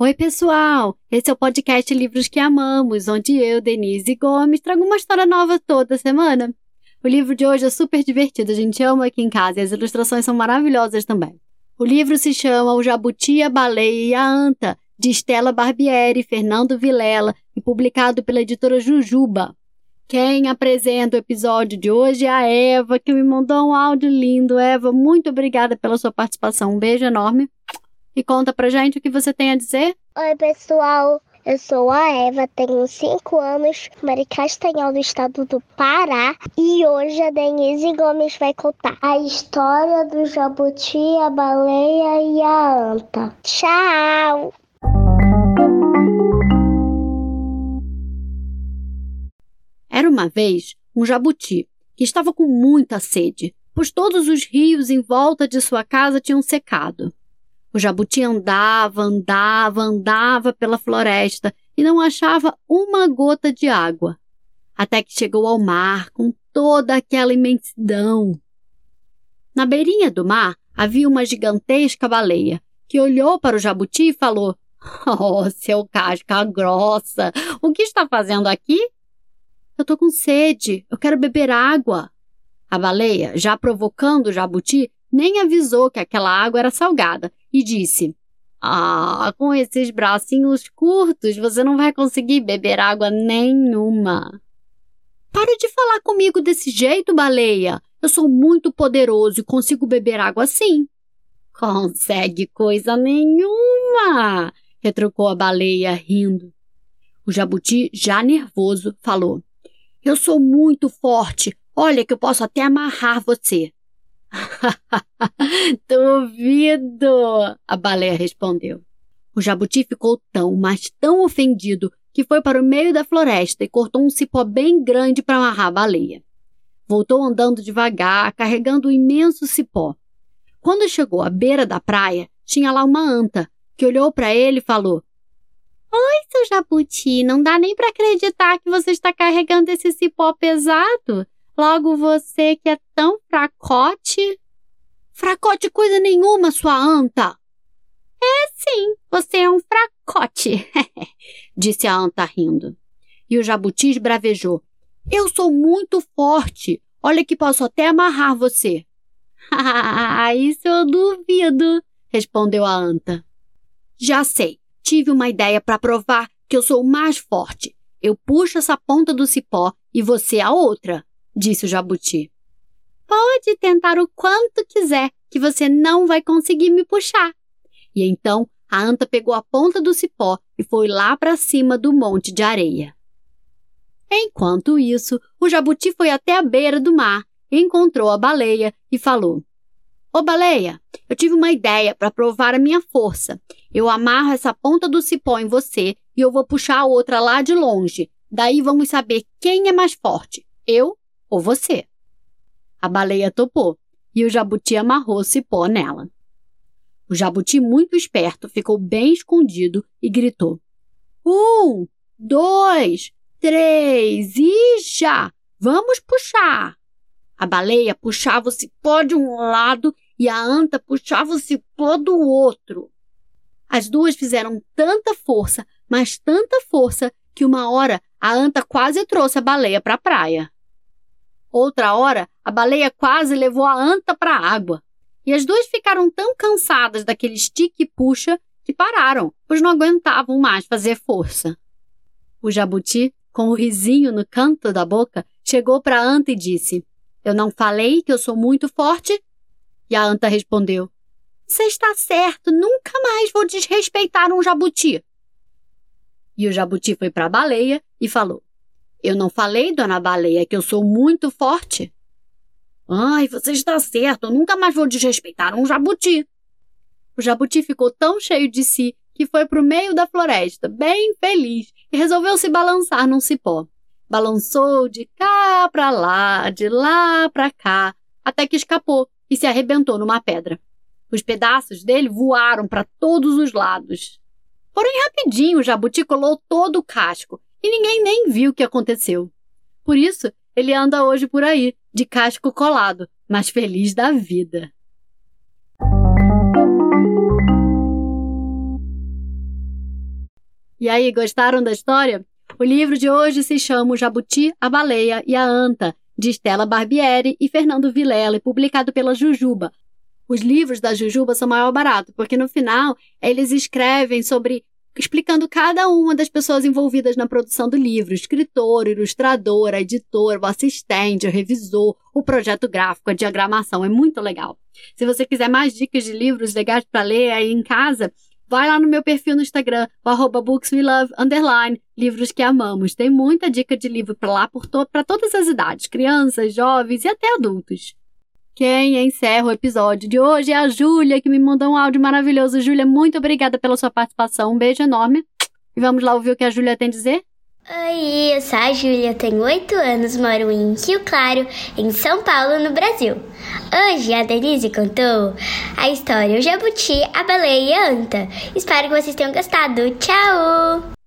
Oi, pessoal! Esse é o podcast Livros que Amamos, onde eu, Denise Gomes, trago uma história nova toda semana. O livro de hoje é super divertido, a gente ama aqui em casa e as ilustrações são maravilhosas também. O livro se chama O Jabuti, a Baleia e a Anta, de Stella Barbieri, Fernando Vilela e publicado pela editora Jujuba. Quem apresenta o episódio de hoje é a Eva, que me mandou um áudio lindo. Eva, muito obrigada pela sua participação. Um beijo enorme e conta pra gente o que você tem a dizer. Oi, pessoal. Eu sou a Eva, tenho 5 anos, Mari Castanhal do estado do Pará e hoje a Denise Gomes vai contar a história do jabuti, a baleia e a anta. Tchau! Era uma vez um jabuti que estava com muita sede, pois todos os rios em volta de sua casa tinham secado. O jabuti andava, andava, andava pela floresta e não achava uma gota de água, até que chegou ao mar com toda aquela imensidão. Na beirinha do mar havia uma gigantesca baleia que olhou para o jabuti e falou: Oh, seu casca grossa, o que está fazendo aqui? Eu estou com sede, eu quero beber água. A baleia, já provocando o jabuti, nem avisou que aquela água era salgada e disse: Ah, com esses bracinhos curtos você não vai conseguir beber água nenhuma. Pare de falar comigo desse jeito, baleia. Eu sou muito poderoso e consigo beber água assim. Consegue coisa nenhuma, retrucou a baleia, rindo. O jabuti, já nervoso, falou: Eu sou muito forte. Olha que eu posso até amarrar você. Duvido! A baleia respondeu. O jabuti ficou tão, mas tão ofendido que foi para o meio da floresta e cortou um cipó bem grande para amarrar a baleia. Voltou andando devagar, carregando o um imenso cipó. Quando chegou à beira da praia, tinha lá uma anta, que olhou para ele e falou: Oi, seu jabuti, não dá nem para acreditar que você está carregando esse cipó pesado. Logo você que é tão fracote. Fracote coisa nenhuma, sua anta. É sim, você é um fracote, disse a anta rindo. E o jabuti esbravejou. Eu sou muito forte. Olha que posso até amarrar você. Ah, isso eu duvido, respondeu a anta. Já sei, tive uma ideia para provar que eu sou mais forte. Eu puxo essa ponta do cipó e você a outra disse o jabuti. Pode tentar o quanto quiser, que você não vai conseguir me puxar. E então a anta pegou a ponta do cipó e foi lá para cima do monte de areia. Enquanto isso, o jabuti foi até a beira do mar, encontrou a baleia e falou: Ô baleia, eu tive uma ideia para provar a minha força. Eu amarro essa ponta do cipó em você e eu vou puxar a outra lá de longe. Daí vamos saber quem é mais forte, eu ou você. A baleia topou e o jabuti amarrou cipó nela. O jabuti, muito esperto, ficou bem escondido e gritou: Um, dois, três e já! Vamos puxar! A baleia puxava o cipó de um lado e a anta puxava o cipó do outro. As duas fizeram tanta força, mas tanta força, que uma hora a anta quase trouxe a baleia para a praia. Outra hora, a baleia quase levou a anta para a água. E as duas ficaram tão cansadas daquele estique e puxa que pararam, pois não aguentavam mais fazer força. O jabuti, com o risinho no canto da boca, chegou para a anta e disse: Eu não falei que eu sou muito forte? E a anta respondeu: Você está certo, nunca mais vou desrespeitar um jabuti. E o jabuti foi para a baleia e falou: eu não falei, dona Baleia, que eu sou muito forte? Ai, você está certo, eu nunca mais vou desrespeitar um jabuti. O jabuti ficou tão cheio de si que foi para o meio da floresta, bem feliz, e resolveu se balançar num cipó. Balançou de cá para lá, de lá para cá, até que escapou e se arrebentou numa pedra. Os pedaços dele voaram para todos os lados. Porém, rapidinho o jabuti colou todo o casco e ninguém nem viu o que aconteceu. Por isso, ele anda hoje por aí, de casco colado, mas feliz da vida. E aí, gostaram da história? O livro de hoje se chama O Jabuti, a Baleia e a Anta, de Stella Barbieri e Fernando Vilela, publicado pela Jujuba. Os livros da Jujuba são maior barato, porque no final eles escrevem sobre explicando cada uma das pessoas envolvidas na produção do livro: escritor, ilustrador, editor, o assistente, o revisor, o projeto gráfico, a diagramação. É muito legal. Se você quiser mais dicas de livros legais para ler aí em casa, vai lá no meu perfil no Instagram, o bookswelove, underline, livros que amamos. Tem muita dica de livro para lá para todas as idades, crianças, jovens e até adultos. Quem encerra o episódio de hoje é a Júlia, que me mandou um áudio maravilhoso. Júlia, muito obrigada pela sua participação. Um beijo enorme. E vamos lá ouvir o que a Júlia tem a dizer? Oi, eu sou a Júlia, tenho 8 anos, moro em Rio Claro, em São Paulo, no Brasil. Hoje a Denise contou a história O Jabuti, a Baleia e a Anta. Espero que vocês tenham gostado. Tchau!